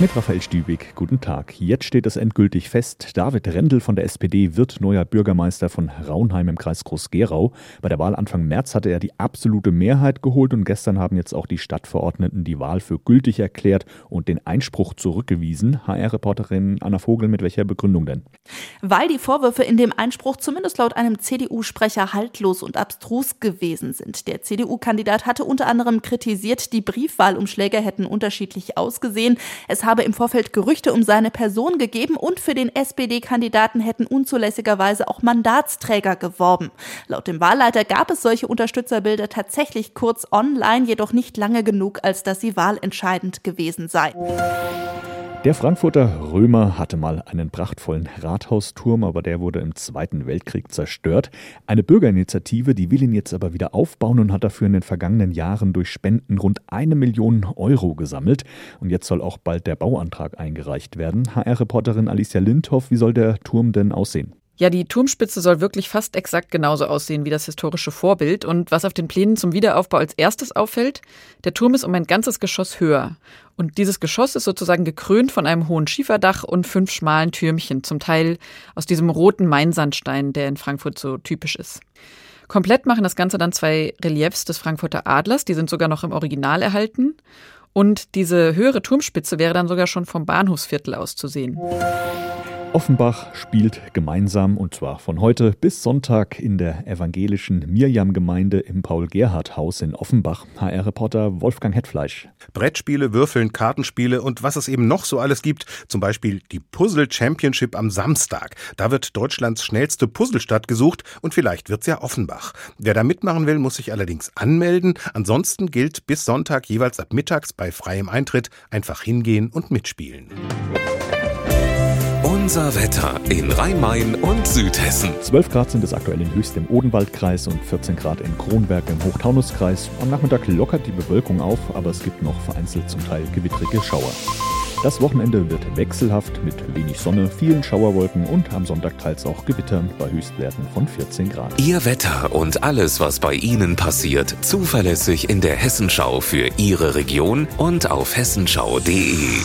Mit Raphael Stübig, guten Tag. Jetzt steht es endgültig fest. David Rendel von der SPD wird neuer Bürgermeister von Raunheim im Kreis Groß-Gerau. Bei der Wahl Anfang März hatte er die absolute Mehrheit geholt und gestern haben jetzt auch die Stadtverordneten die Wahl für gültig erklärt und den Einspruch zurückgewiesen. HR-Reporterin Anna Vogel, mit welcher Begründung denn? Weil die Vorwürfe in dem Einspruch zumindest laut einem CDU-Sprecher haltlos und abstrus gewesen sind. Der CDU-Kandidat hatte unter anderem kritisiert, die Briefwahlumschläge hätten unterschiedlich ausgesehen. Es habe im Vorfeld Gerüchte um seine Person gegeben und für den SPD-Kandidaten hätten unzulässigerweise auch Mandatsträger geworben. Laut dem Wahlleiter gab es solche Unterstützerbilder tatsächlich kurz online, jedoch nicht lange genug, als dass sie wahlentscheidend gewesen sei. Der Frankfurter Römer hatte mal einen prachtvollen Rathausturm, aber der wurde im Zweiten Weltkrieg zerstört. Eine Bürgerinitiative, die will ihn jetzt aber wieder aufbauen und hat dafür in den vergangenen Jahren durch Spenden rund eine Million Euro gesammelt. Und jetzt soll auch bald der Bauantrag eingereicht werden. HR-Reporterin Alicia Lindhoff, wie soll der Turm denn aussehen? Ja, die Turmspitze soll wirklich fast exakt genauso aussehen wie das historische Vorbild. Und was auf den Plänen zum Wiederaufbau als erstes auffällt, der Turm ist um ein ganzes Geschoss höher. Und dieses Geschoss ist sozusagen gekrönt von einem hohen Schieferdach und fünf schmalen Türmchen, zum Teil aus diesem roten Mainsandstein, der in Frankfurt so typisch ist. Komplett machen das Ganze dann zwei Reliefs des Frankfurter Adlers, die sind sogar noch im Original erhalten. Und diese höhere Turmspitze wäre dann sogar schon vom Bahnhofsviertel aus zu sehen. Offenbach spielt gemeinsam und zwar von heute bis Sonntag in der evangelischen Mirjam-Gemeinde im Paul-Gerhardt-Haus in Offenbach. HR-Reporter Wolfgang Hetfleisch. Brettspiele, Würfeln, Kartenspiele und was es eben noch so alles gibt. Zum Beispiel die Puzzle Championship am Samstag. Da wird Deutschlands schnellste Puzzlestadt gesucht und vielleicht wird's ja Offenbach. Wer da mitmachen will, muss sich allerdings anmelden. Ansonsten gilt bis Sonntag jeweils ab mittags bei freiem Eintritt einfach hingehen und mitspielen. Unser Wetter in Rhein-Main und Südhessen. 12 Grad sind es aktuell in Höchst im Odenwaldkreis und 14 Grad in Kronberg im Hochtaunuskreis. Am Nachmittag lockert die Bewölkung auf, aber es gibt noch vereinzelt zum Teil gewittrige Schauer. Das Wochenende wird wechselhaft mit wenig Sonne, vielen Schauerwolken und am Sonntag teils auch Gewittern bei Höchstwerten von 14 Grad. Ihr Wetter und alles, was bei Ihnen passiert, zuverlässig in der Hessenschau für Ihre Region und auf hessenschau.de.